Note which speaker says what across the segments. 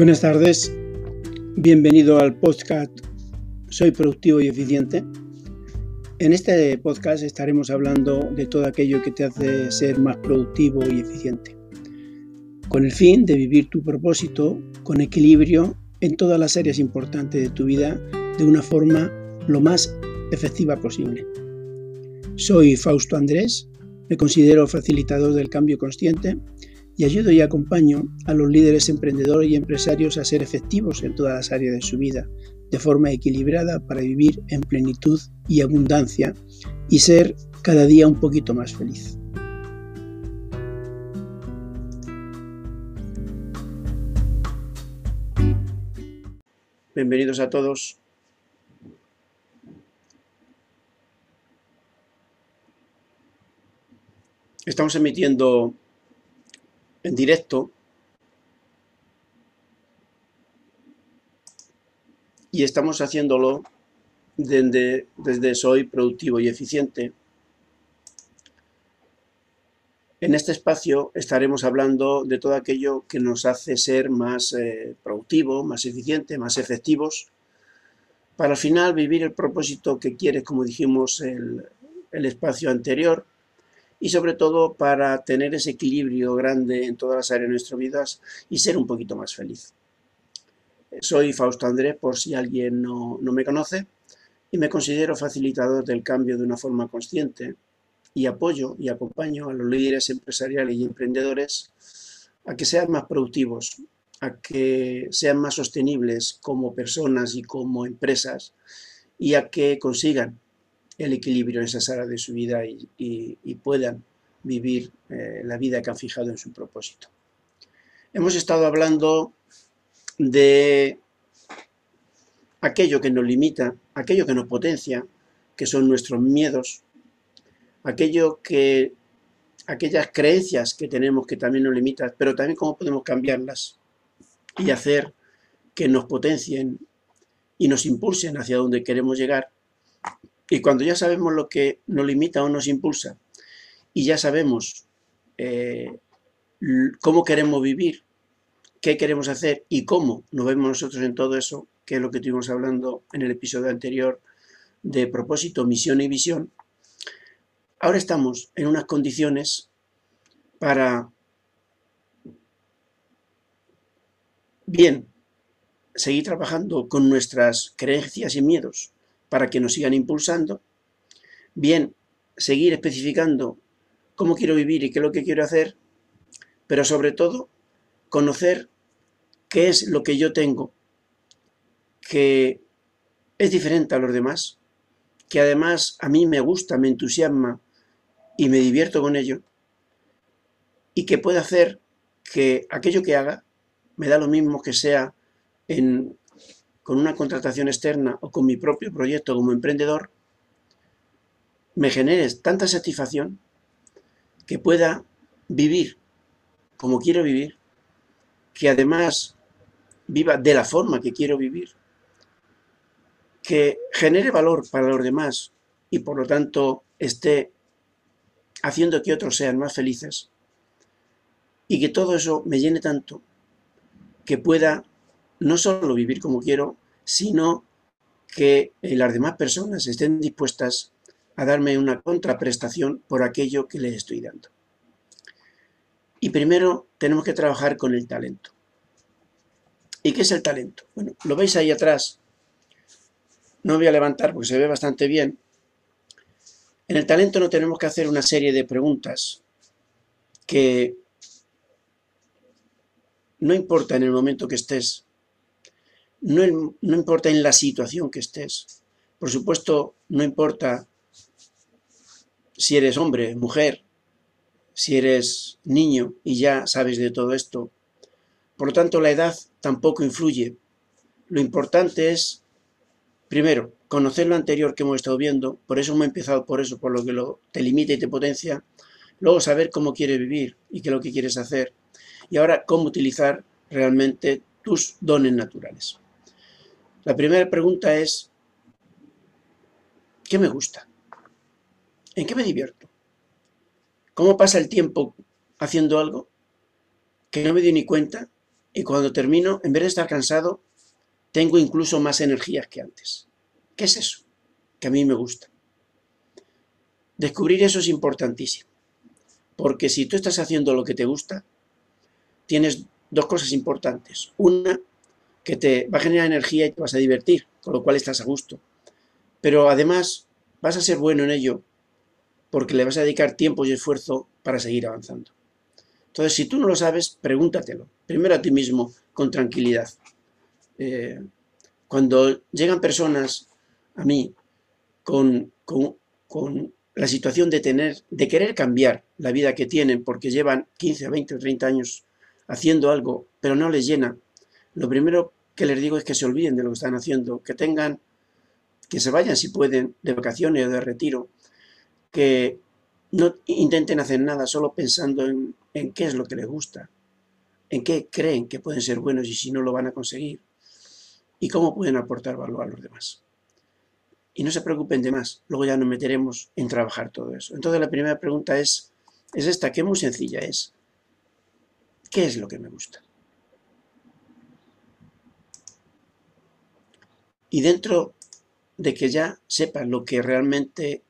Speaker 1: Buenas tardes, bienvenido al podcast Soy productivo y eficiente. En este podcast estaremos hablando de todo aquello que te hace ser más productivo y eficiente, con el fin de vivir tu propósito con equilibrio en todas las áreas importantes de tu vida de una forma lo más efectiva posible. Soy Fausto Andrés, me considero facilitador del cambio consciente y ayudo y acompaño a los líderes emprendedores y empresarios a ser efectivos en todas las áreas de su vida, de forma equilibrada para vivir en plenitud y abundancia y ser cada día un poquito más feliz. Bienvenidos a todos. Estamos emitiendo en directo y estamos haciéndolo desde, desde Soy Productivo y Eficiente. En este espacio estaremos hablando de todo aquello que nos hace ser más eh, productivo, más eficiente, más efectivos, para al final vivir el propósito que quieres, como dijimos el, el espacio anterior, y sobre todo para tener ese equilibrio grande en todas las áreas de nuestras vidas y ser un poquito más feliz. Soy Fausto Andrés, por si alguien no, no me conoce, y me considero facilitador del cambio de una forma consciente y apoyo y acompaño a los líderes empresariales y emprendedores a que sean más productivos, a que sean más sostenibles como personas y como empresas y a que consigan el equilibrio áreas de su vida y, puedan vivir eh, la vida que han fijado en su propósito. Hemos estado hablando de aquello que nos limita, aquello que nos potencia, que son nuestros miedos, aquello que, aquellas creencias que tenemos que también nos limitan, pero también cómo podemos cambiarlas y hacer que nos potencien y nos impulsen hacia donde queremos llegar y cuando ya sabemos lo que nos limita o nos impulsa y ya sabemos eh, cómo queremos vivir, qué queremos hacer y cómo nos vemos nosotros en todo eso, que es lo que estuvimos hablando en el episodio anterior de propósito, misión y visión, ahora estamos en unas condiciones para, bien, seguir trabajando con nuestras creencias y miedos, para que nos sigan impulsando, bien seguir especificando cómo quiero vivir y qué es lo que quiero hacer, pero sobre todo conocer qué es lo que yo tengo, que es diferente a los demás, que además a mí me gusta, me entusiasma y me divierto con ello, y que puede hacer que aquello que haga me da lo mismo que sea en con una contratación externa o con mi propio proyecto como emprendedor, me genere tanta satisfacción que pueda vivir como quiero vivir, que además viva de la forma que quiero vivir, que genere valor para los demás y por lo tanto esté haciendo que otros sean más felices y que todo eso me llene tanto que pueda no solo vivir como quiero, sino que eh, las demás personas estén dispuestas a darme una contraprestación por aquello que les estoy dando. Y primero tenemos que trabajar con el talento. ¿Y qué es el talento? Bueno, lo veis ahí atrás. No voy a levantar porque se ve bastante bien. En el talento no tenemos que hacer una serie de preguntas que no importa en el momento que estés no, importa en la situación que estés. Por supuesto, no importa si eres hombre, mujer, si eres niño y ya sabes de todo esto. Por lo tanto, la edad tampoco influye. Lo importante es, primero, conocer lo anterior que hemos estado viendo, por eso hemos empezado por eso, por lo que te limita y te potencia. Luego, saber cómo quieres vivir y qué es lo que quieres hacer. Y ahora, cómo utilizar realmente tus dones naturales. La primera pregunta es, ¿qué me gusta? ¿En qué me divierto? ¿Cómo pasa el tiempo haciendo algo que no me doy ni cuenta y cuando termino, en vez de estar cansado, tengo incluso más energías que antes. ¿Qué es eso? Que a mí me gusta. Descubrir eso es importantísimo, porque si tú estás haciendo lo que te gusta, tienes dos cosas importantes. Una, que te va a generar energía y te vas a divertir, con lo cual estás a gusto. Pero además vas a ser bueno en ello porque le vas a dedicar tiempo y esfuerzo para seguir avanzando. Entonces, si tú no lo sabes, pregúntatelo. Primero a ti mismo, con tranquilidad. Eh, cuando llegan personas a mí con, con, la situación de tener, de querer cambiar la vida que tienen porque llevan 15, 20 o 30 años haciendo algo, pero no les llena, lo primero que les digo es que se olviden de lo que están haciendo, que tengan, que se vayan si pueden de vacaciones o de retiro, que no intenten hacer nada solo pensando en, qué es lo que les gusta, en qué creen que pueden ser buenos y si no lo van a conseguir, y cómo pueden aportar valor a los demás. Y no se preocupen de más, luego ya nos meteremos en trabajar todo eso. Entonces la primera pregunta es, es esta, que muy sencilla es, ¿qué es lo que me gusta? Y dentro de que ya sepas lo que realmente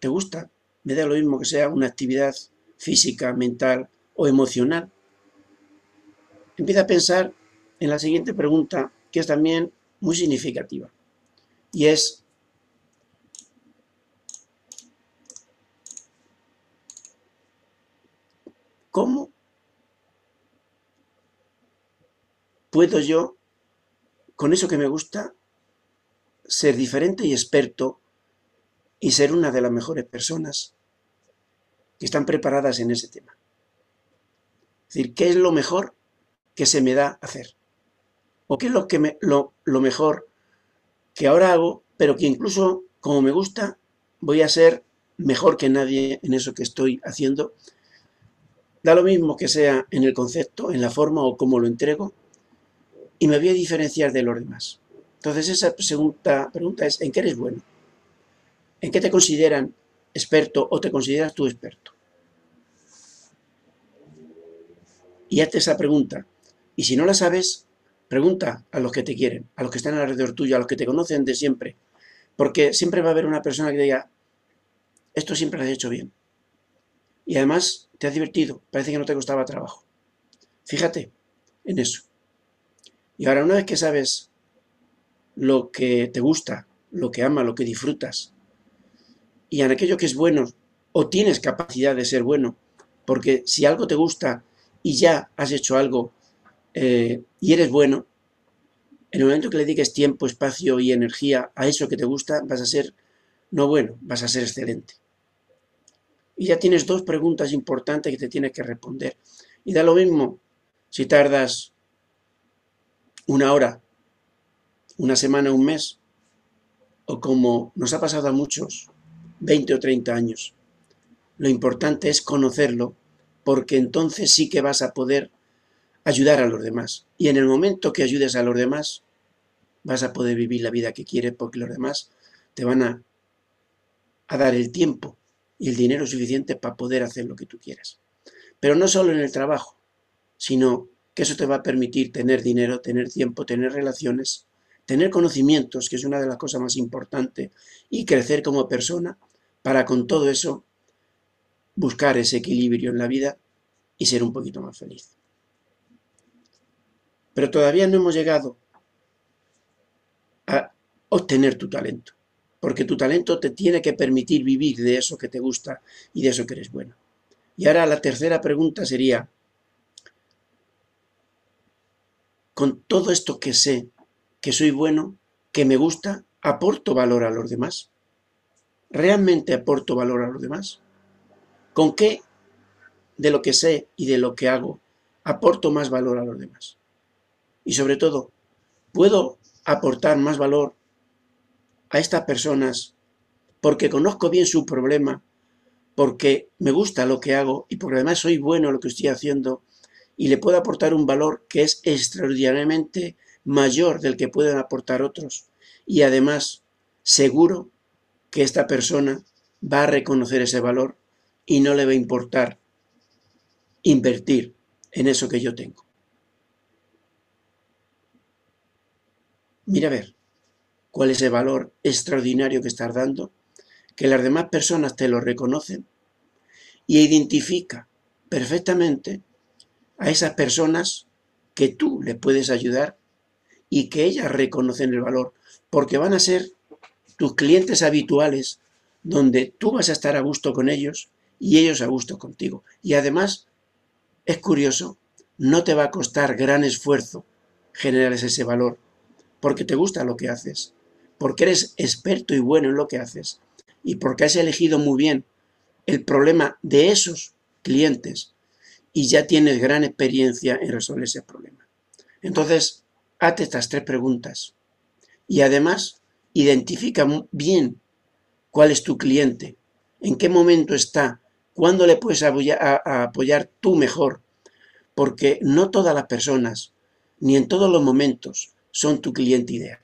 Speaker 1: te gusta, me da lo mismo que sea una actividad física, mental o emocional. Empieza a pensar en la siguiente pregunta, que es también muy significativa, y es, ¿cómo puedo yo, con eso que me gusta, ser diferente y experto y ser una de las mejores personas que están preparadas en ese tema. Es decir, ¿qué es lo mejor que se me da hacer? ¿O qué es lo, que lo mejor que ahora hago, pero que incluso como me gusta, voy a ser mejor que nadie en eso que estoy haciendo? Da lo mismo que sea en el concepto, en la forma o cómo lo entrego, y me voy a diferenciar de los demás. Entonces esa segunda pregunta es, ¿en qué eres bueno? ¿En qué te consideran experto o te consideras tú experto? Y hazte esa pregunta. Y si no la sabes, pregunta a los que te quieren, a los que están alrededor tuyo, a los que te conocen de siempre. Porque siempre va a haber una persona que diga, esto siempre lo has hecho bien. Y además te has divertido, parece que no te costaba trabajo. Fíjate en eso. Y ahora una vez que sabes lo que te gusta, lo que ama, lo que disfrutas, y en aquello que es bueno, o tienes capacidad de ser bueno, porque si algo te gusta y ya has hecho algo eh, y eres bueno, en el momento que le dediques tiempo, espacio y energía a eso que te gusta, vas a ser no bueno, vas a ser excelente. Y ya tienes dos preguntas importantes que te tienes que responder. Y da lo mismo si tardas una hora, una semana, un mes, o como nos ha pasado a muchos, 20 o 30 años. Lo importante es conocerlo, porque entonces sí que vas a poder ayudar a los demás. Y en el momento que ayudes a los demás, vas a poder vivir la vida que quieres, porque los demás te van a, a dar el tiempo y el dinero suficiente para poder hacer lo que tú quieras. Pero no solo en el trabajo, sino que eso te va a permitir tener dinero, tener tiempo, tener relaciones, tener conocimientos, que es una de las cosas más importantes, y crecer como persona para con todo eso buscar ese equilibrio en la vida y ser un poquito más feliz. Pero todavía no hemos llegado a obtener tu talento, porque tu talento te tiene que permitir vivir de eso que te gusta y de eso que eres bueno. Y ahora la tercera pregunta sería, con todo esto que sé, que soy bueno, que me gusta, ¿aporto valor a los demás? ¿Realmente aporto valor a los demás? ¿Con qué de lo que sé y de lo que hago aporto más valor a los demás? Y sobre todo, ¿puedo aportar más valor a estas personas porque conozco bien su problema, porque me gusta lo que hago y porque además soy bueno en lo que estoy haciendo y le puede aportar un valor que es extraordinariamente mayor del que pueden aportar otros. Y además, seguro que esta persona va a reconocer ese valor y no le va a importar invertir en eso que yo tengo. Mira a ver, ¿cuál es el valor extraordinario que estás dando? Que las demás personas te lo reconocen y identifica perfectamente a esas personas que tú le puedes ayudar y que ellas reconocen el valor, porque van a ser tus clientes habituales, donde tú vas a estar a gusto con ellos y ellos a gusto contigo. Y además, es curioso, no te va a costar gran esfuerzo generar ese valor, porque te gusta lo que haces, porque eres experto y bueno en lo que haces, y porque has elegido muy bien el problema de esos clientes y ya tienes gran experiencia en resolver ese problema. Entonces, hazte estas tres preguntas y además identifica bien cuál es tu cliente, en qué momento está, cuándo le puedes apoyar, tú mejor, porque no todas las personas, ni en todos los momentos, son tu cliente ideal.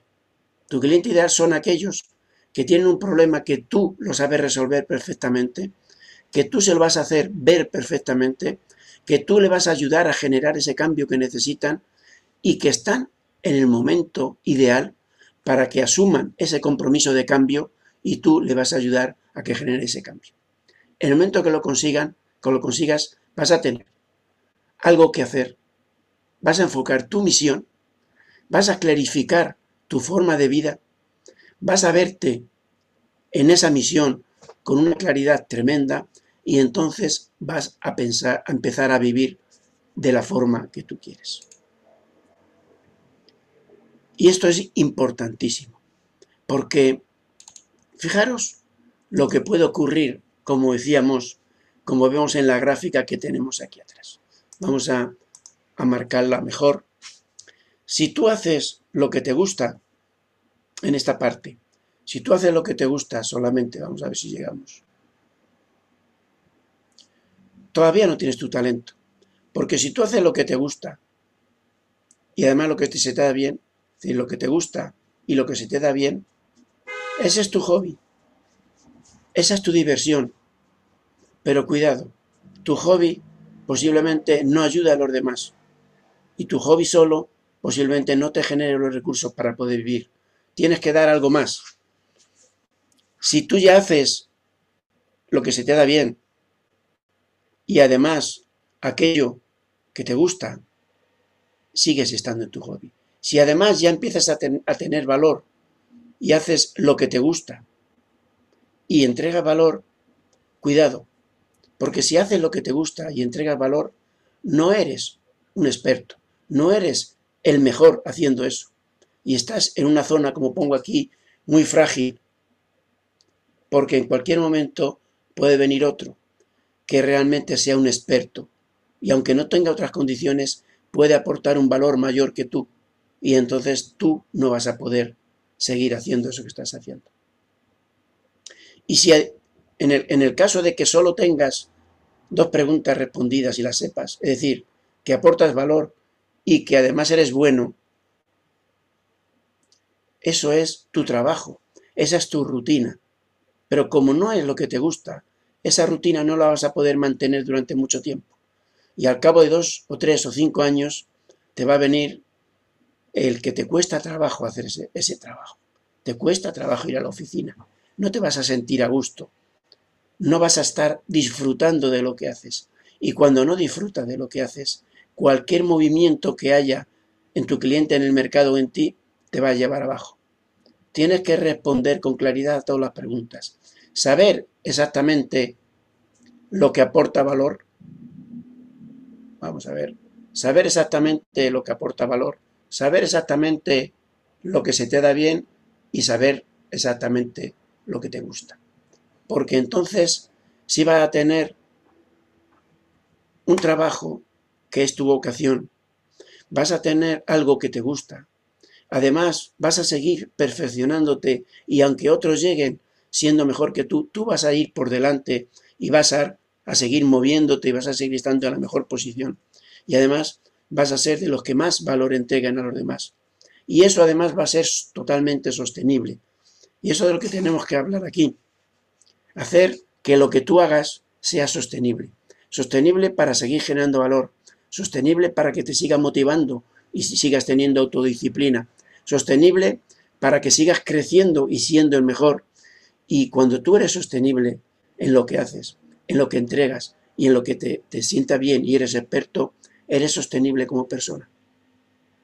Speaker 1: Tu cliente ideal son aquellos que tienen un problema que tú lo sabes resolver perfectamente, que tú se lo vas a hacer ver perfectamente, que tú le vas a ayudar a generar ese cambio que necesitan y que están en el momento ideal para que asuman ese compromiso de cambio y tú le vas a ayudar a que genere ese cambio. En el momento que lo consigan, que lo consigas, vas a tener algo que hacer, vas a enfocar tu misión, vas a clarificar tu forma de vida, vas a verte en esa misión con una claridad tremenda y entonces vas a pensar, a empezar a vivir de la forma que tú quieres. Y esto es importantísimo, porque fijaros lo que puede ocurrir, como decíamos, como vemos en la gráfica que tenemos aquí atrás. Vamos a, a marcarla mejor. Si tú haces lo que te gusta en esta parte, si tú haces lo que te gusta solamente, vamos a ver si llegamos, todavía no tienes tu talento. Porque si tú haces lo que te gusta y además lo que se te da bien, decir, lo que te gusta y lo que se te da bien, ese es tu hobby. Esa es tu diversión. Pero cuidado, tu hobby posiblemente no ayuda a los demás. Y tu hobby solo posiblemente no te genere los recursos para poder vivir. Tienes que dar algo más. Si tú ya haces lo que se te da bien y además aquello que te gusta, sigues estando en tu hobby. Si además ya empiezas a, tener valor y haces lo que te gusta y entregas valor, cuidado, porque si haces lo que te gusta y entregas valor, no eres un experto, no eres el mejor haciendo eso. Y estás en una zona, como pongo aquí, muy frágil, porque en cualquier momento puede venir otro que realmente sea un experto y aunque no tenga otras condiciones, puede aportar un valor mayor que tú y entonces tú no vas a poder seguir haciendo eso que estás haciendo. Y si en el, en el caso de que solo tengas dos preguntas respondidas y las sepas, es decir, que aportas valor y que además eres bueno, eso es tu trabajo, esa es tu rutina. Pero como no es lo que te gusta, esa rutina no la vas a poder mantener durante mucho tiempo. Y al cabo de dos o tres o cinco años te va a venir el que te cuesta trabajo hacer ese, trabajo. Te cuesta trabajo ir a la oficina. No te vas a sentir a gusto. No vas a estar disfrutando de lo que haces. Y cuando no disfrutas de lo que haces, cualquier movimiento que haya en tu cliente, en el mercado o en ti, te va a llevar abajo. Tienes que responder con claridad a todas las preguntas. Saber exactamente lo que aporta valor. Vamos a ver. Saber exactamente lo que aporta valor saber exactamente lo que se te da bien y saber exactamente lo que te gusta. Porque entonces si vas a tener un trabajo que es tu vocación, vas a tener algo que te gusta. Además, vas a seguir perfeccionándote y aunque otros lleguen siendo mejor que tú, tú vas a ir por delante y vas a, seguir moviéndote y vas a seguir estando en la mejor posición. Y además vas a ser de los que más valor entreguen a los demás. Y eso además va a ser totalmente sostenible. Y eso es de lo que tenemos que hablar aquí. Hacer que lo que tú hagas sea sostenible. Sostenible para seguir generando valor. Sostenible para que te siga motivando y sigas teniendo autodisciplina. Sostenible para que sigas creciendo y siendo el mejor. Y cuando tú eres sostenible en lo que haces, en lo que entregas y en lo que te, te sienta bien y eres experto, eres sostenible como persona.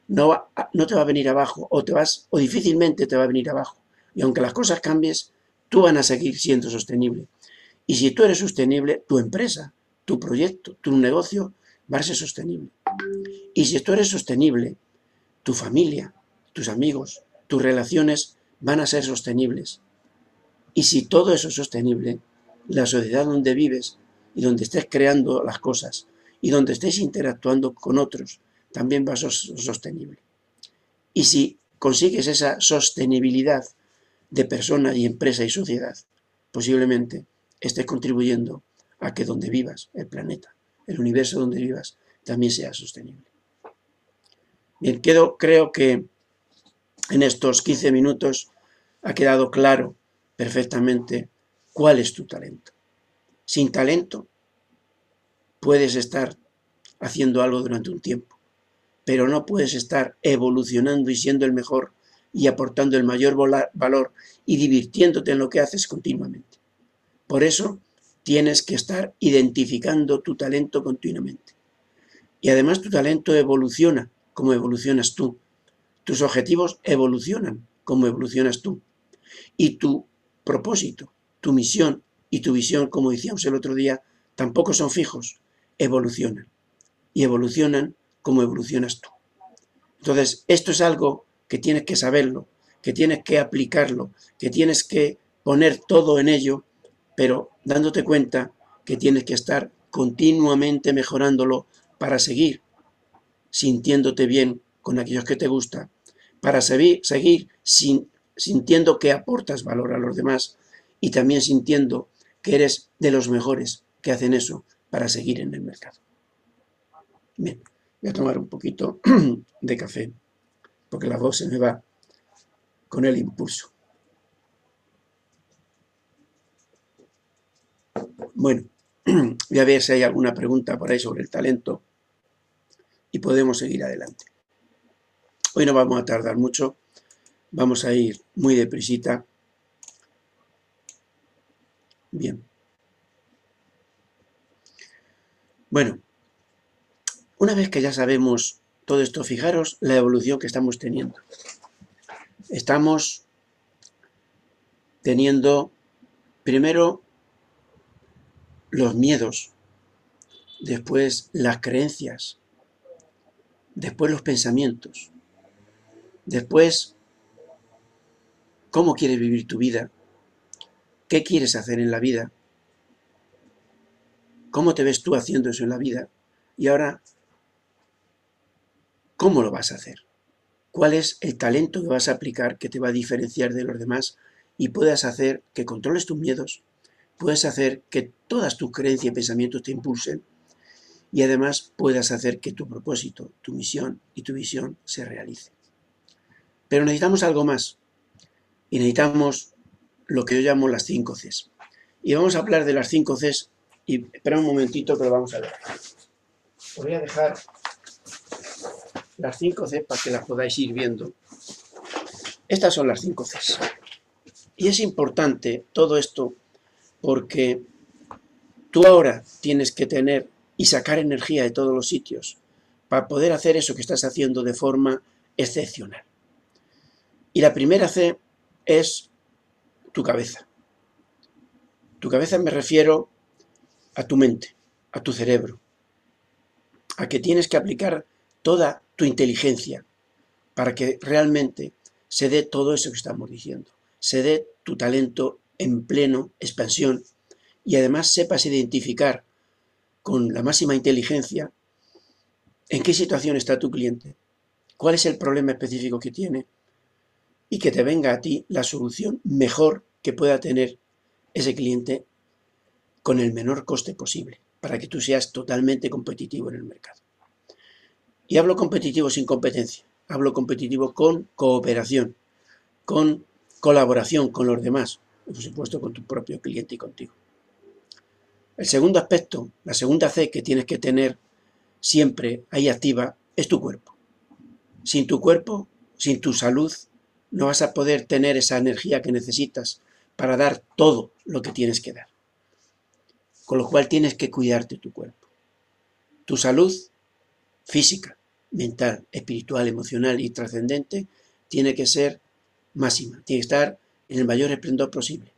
Speaker 1: No, no te va a venir abajo o, te vas, o difícilmente te va a venir abajo. Y aunque las cosas cambies, tú van a seguir siendo sostenible. Y si tú eres sostenible, tu empresa, tu proyecto, tu negocio va a ser sostenible. Y si tú eres sostenible, tu familia, tus amigos, tus relaciones van a ser sostenibles. Y si todo eso es sostenible, la sociedad donde vives y donde estés creando las cosas y donde estés interactuando con otros también va a ser sostenible. Y si consigues esa sostenibilidad de persona y empresa y sociedad, posiblemente estés contribuyendo a que donde vivas, el planeta, el universo donde vivas, también sea sostenible. Bien, quedo, creo que en estos 15 minutos ha quedado claro perfectamente cuál es tu talento. Sin talento puedes estar haciendo algo durante un tiempo, pero no puedes estar evolucionando y siendo el mejor y aportando el mayor valor y divirtiéndote en lo que haces continuamente. Por eso tienes que estar identificando tu talento continuamente. Y además tu talento evoluciona como evolucionas tú. Tus objetivos evolucionan como evolucionas tú. Y tu propósito, tu misión y tu visión, como decíamos el otro día, tampoco son fijos, evolucionan. Y evolucionan como evolucionas tú. Entonces, esto es algo que tienes que saberlo, que tienes que aplicarlo, que tienes que poner todo en ello, pero dándote cuenta que tienes que estar continuamente mejorándolo para seguir sintiéndote bien con aquellos que te gustan, para seguir, seguir sin, sintiendo que aportas valor a los demás y también sintiendo que eres de los mejores que hacen eso para seguir en el mercado. Bien, voy a tomar un poquito de café porque la voz se me va con el impulso. Bueno, voy a ver si hay alguna pregunta por ahí sobre el talento y podemos seguir adelante. Hoy no vamos a tardar mucho, vamos a ir muy deprisita. Bien. Bueno, una vez que ya sabemos todo esto, fijaros la evolución que estamos teniendo. Estamos teniendo primero los miedos, después las creencias, después los pensamientos, después cómo quieres vivir tu vida, qué quieres hacer en la vida, cómo te ves tú haciendo eso en la vida, y ahora ¿Cómo lo vas a hacer? ¿Cuál es el talento que vas a aplicar que te va a diferenciar de los demás y puedas hacer que controles tus miedos, puedes hacer que todas tus creencias y pensamientos te impulsen y además puedas hacer que tu propósito, tu misión y tu visión se realicen. Pero necesitamos algo más y necesitamos lo que yo llamo las 5 Cs. Y vamos a hablar de las 5 Cs y espera un momentito que lo vamos a ver. voy a dejar las 5 C para que las podáis ir viendo. Estas son las 5 C. Y es importante todo esto porque tú ahora tienes que tener y sacar energía de todos los sitios para poder hacer eso que estás haciendo de forma excepcional. Y la primera C es tu cabeza. Tu cabeza me refiero a tu mente, a tu cerebro, a que tienes que aplicar toda tu inteligencia para que realmente se dé todo eso que estamos diciendo, se dé tu talento en pleno expansión y además sepas identificar con la máxima inteligencia en qué situación está tu cliente, cuál es el problema específico que tiene y que te venga a ti la solución mejor que pueda tener ese cliente con el menor coste posible, para que tú seas totalmente competitivo en el mercado. Y hablo competitivo sin competencia, hablo competitivo con cooperación, con colaboración con los demás, por supuesto con tu propio cliente y contigo. El segundo aspecto, la segunda C que tienes que tener siempre ahí activa, es tu cuerpo. Sin tu cuerpo, sin tu salud no vas a poder tener esa energía que necesitas para dar todo lo que tienes que dar. Con lo cual tienes que cuidarte tu cuerpo. Tu salud física, mental, espiritual, emocional y trascendente tiene que ser máxima, tiene que estar en el mayor esplendor posible.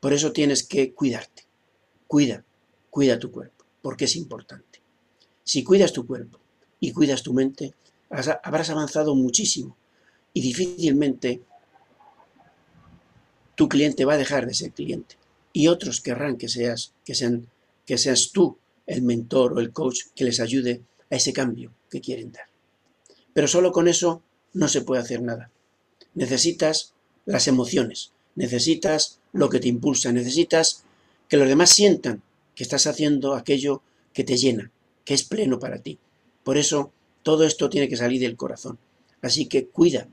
Speaker 1: Por eso tienes que cuidarte. Cuida, cuida tu cuerpo, porque es importante. Si cuidas tu cuerpo y cuidas tu mente, habrás avanzado muchísimo y difícilmente tu cliente va a dejar de ser cliente y otros querrán que seas, que sean, que seas tú el mentor o el coach que les ayude a ese cambio que quieren dar. Pero solo con eso no se puede hacer nada. Necesitas las emociones, necesitas lo que te impulsa, necesitas que los demás sientan que estás haciendo aquello que te llena, que es pleno para ti. Por eso todo esto tiene que salir del corazón. Así que cuida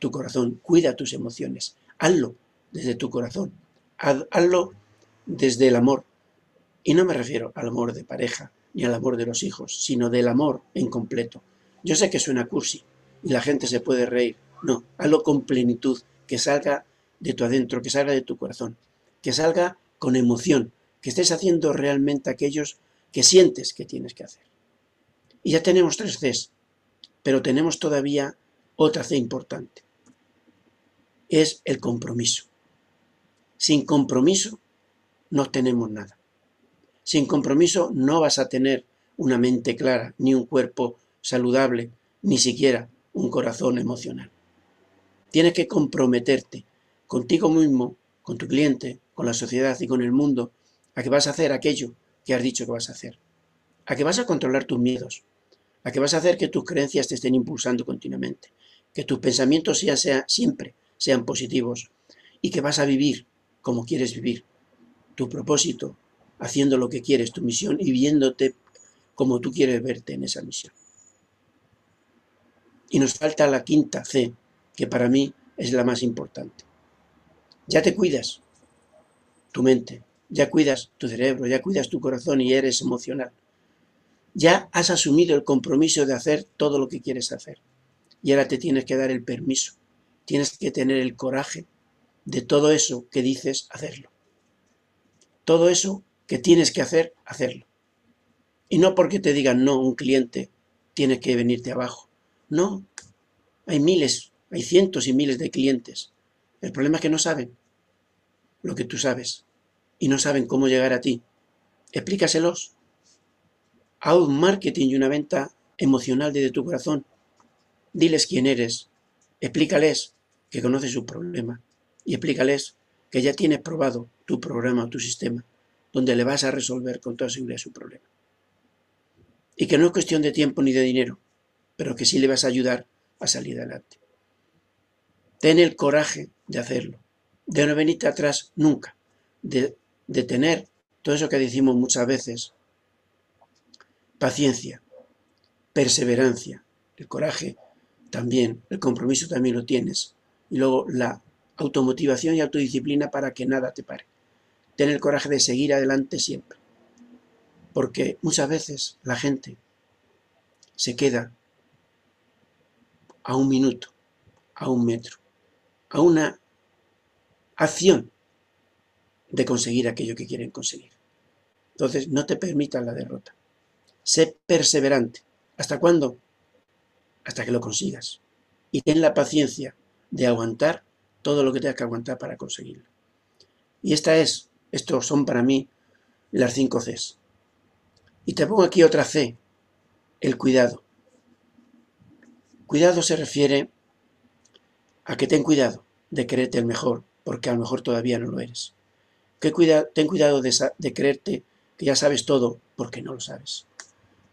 Speaker 1: tu corazón, cuida tus emociones, hazlo desde tu corazón, hazlo desde el amor. Y no me refiero al amor de pareja ni al amor de los hijos, sino del amor en completo. Yo sé que suena cursi y la gente se puede reír. No, hazlo con plenitud, que salga de tu adentro, que salga de tu corazón, que salga con emoción, que estés haciendo realmente aquellos que sientes que tienes que hacer. Y ya tenemos tres Cs, pero tenemos todavía otra C importante. Es el compromiso. Sin compromiso no tenemos nada. Sin compromiso no vas a tener una mente clara, ni un cuerpo saludable, ni siquiera un corazón emocional. Tienes que comprometerte contigo mismo, con tu cliente, con la sociedad y con el mundo, a que vas a hacer aquello que has dicho que vas a hacer. A que vas a controlar tus miedos, a que vas a hacer que tus creencias te estén impulsando continuamente, que tus pensamientos sea, siempre sean positivos y que vas a vivir como quieres vivir, tu propósito, haciendo lo que quieres, tu misión y viéndote como tú quieres verte en esa misión. Y nos falta la quinta C, que para mí es la más importante. Ya te cuidas tu mente, ya cuidas tu cerebro, ya cuidas tu corazón y eres emocional. Ya has asumido el compromiso de hacer todo lo que quieres hacer. Y ahora te tienes que dar el permiso. Tienes que tener el coraje de todo eso que dices hacerlo. Todo eso que tienes que hacer, hacerlo. Y no porque te digan no, un cliente tiene que venirte abajo. No, hay miles, hay cientos y miles de clientes. El problema es que no saben lo que tú sabes y no saben cómo llegar a ti. Explícaselos. Haz un marketing y una venta emocional desde tu corazón. Diles quién eres. Explícales que conoces su problema. Y explícales que ya tienes probado tu programa o tu sistema, donde le vas a resolver con toda seguridad su problema. Y que no es cuestión de tiempo ni de dinero, pero que sí le vas a ayudar a salir adelante. Ten el coraje de hacerlo, de no venirte atrás nunca, de de tener todo eso que decimos muchas veces, paciencia, perseverancia, el coraje también, el compromiso también lo tienes, y luego la automotivación y autodisciplina para que nada te pare. Ten el coraje de seguir adelante siempre, porque muchas veces la gente se queda a un minuto, a un metro, a una acción de conseguir aquello que quieren conseguir. Entonces, no te permitas la derrota. Sé perseverante. ¿Hasta cuándo? Hasta que lo consigas. Y ten la paciencia de aguantar todo lo que tengas que aguantar para conseguirlo. Y esta es, estos son para mí las cinco Cs. Y te pongo aquí otra C, el cuidado. Cuidado se refiere a que ten cuidado de creerte el mejor, porque a lo mejor todavía no lo eres ten cuidado de, creerte que ya sabes todo porque no lo sabes.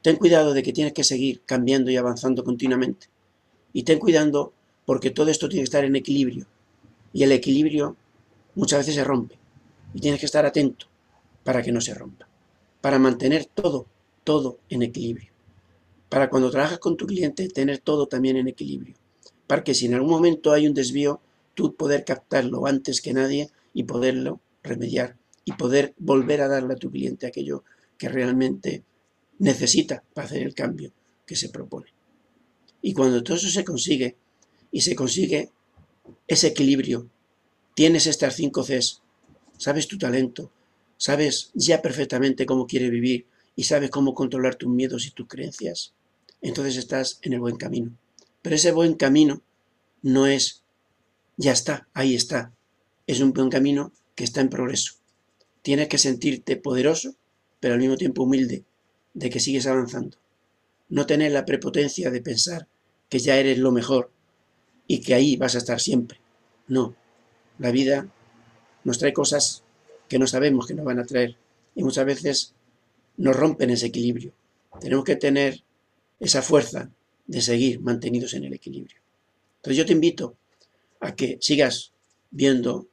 Speaker 1: Ten cuidado de que tienes que seguir cambiando y avanzando continuamente. Y ten cuidado porque todo esto tiene que estar en equilibrio. Y el equilibrio muchas veces se rompe. Y tienes que estar atento para que no se rompa. Para mantener todo, todo en equilibrio. Para cuando trabajas con tu cliente, tener todo también en equilibrio. Para que si en algún momento hay un desvío, tú poder captarlo antes que nadie y poderlo remediar y poder volver a darle a tu cliente aquello que realmente necesita para hacer el cambio que se propone. Y cuando todo eso se consigue, y se consigue ese equilibrio. Tienes estas cinco Cs, sabes tu talento, sabes ya perfectamente cómo quieres vivir y sabes cómo controlar tus miedos y tus creencias, entonces estás en el buen camino. Pero ese buen camino no es, ya está, ahí está. Es un buen camino que está en progreso. Tienes que sentirte poderoso, pero al mismo tiempo humilde, de que sigues avanzando. No tener la prepotencia de pensar que ya eres lo mejor y que ahí vas a estar siempre. No, la vida nos trae cosas que no sabemos que nos van a traer y muchas veces nos rompen ese equilibrio. Tenemos que tener esa fuerza de seguir mantenidos en el equilibrio. Entonces yo te invito a que sigas viendo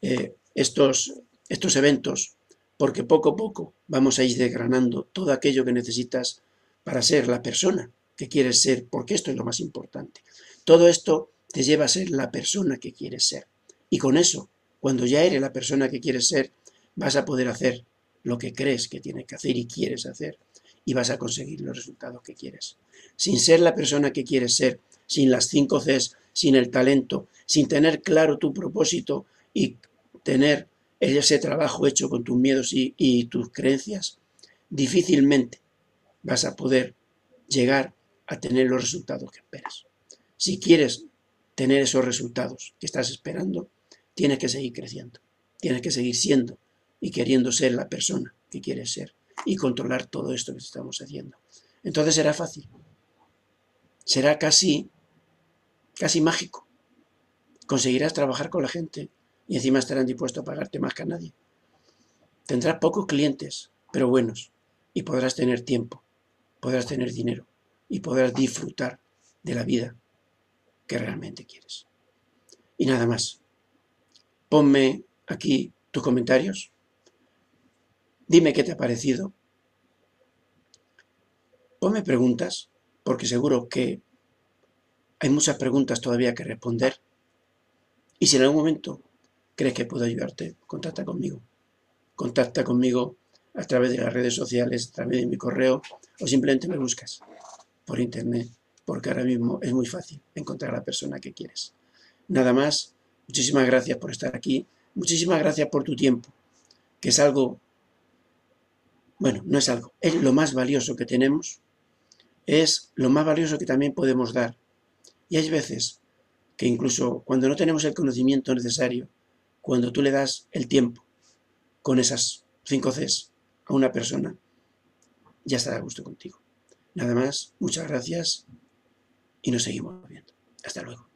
Speaker 1: eh, estos, estos eventos porque poco a poco vamos a ir desgranando todo aquello que necesitas para ser la persona que quieres ser, porque esto es lo más importante. Todo esto te lleva a ser la persona que quieres ser. Y con eso, cuando ya eres la persona que quieres ser, vas a poder hacer lo que crees que tienes que hacer y quieres hacer y vas a conseguir los resultados que quieres. Sin ser la persona que quieres ser, sin las cinco Cs, sin el talento, sin tener claro tu propósito y tener ese trabajo hecho con tus miedos y, y tus creencias, difícilmente vas a poder llegar a tener los resultados que esperas. Si quieres tener esos resultados que estás esperando, tienes que seguir creciendo, tienes que seguir siendo y queriendo ser la persona que quieres ser y controlar todo esto que estamos haciendo. Entonces será fácil, será casi, casi mágico. Conseguirás trabajar con la gente y encima estarán dispuestos a pagarte más que a nadie. Tendrás pocos clientes, pero buenos, y podrás tener tiempo, podrás tener dinero y podrás disfrutar de la vida realmente quieres. Y nada más. Ponme aquí tus comentarios Dime qué te ha parecido. Ponme preguntas, porque seguro que hay muchas preguntas todavía que responder. Y si en algún momento crees que puedo ayudarte, contacta conmigo. Contacta conmigo a través de las redes sociales, a través de mi correo, o simplemente me buscas por internet, porque ahora mismo es muy fácil encontrar a la persona que quieres. Nada más, muchísimas gracias por estar aquí, muchísimas gracias por tu tiempo, que es algo bueno, no es algo, es lo más valioso que tenemos, es lo más valioso que también podemos dar. Y hay veces que incluso cuando no tenemos el conocimiento necesario, cuando tú le das el tiempo con esas cinco Cs a una persona, ya estará a gusto contigo. Nada más, muchas gracias y nos seguimos viendo. Hasta luego.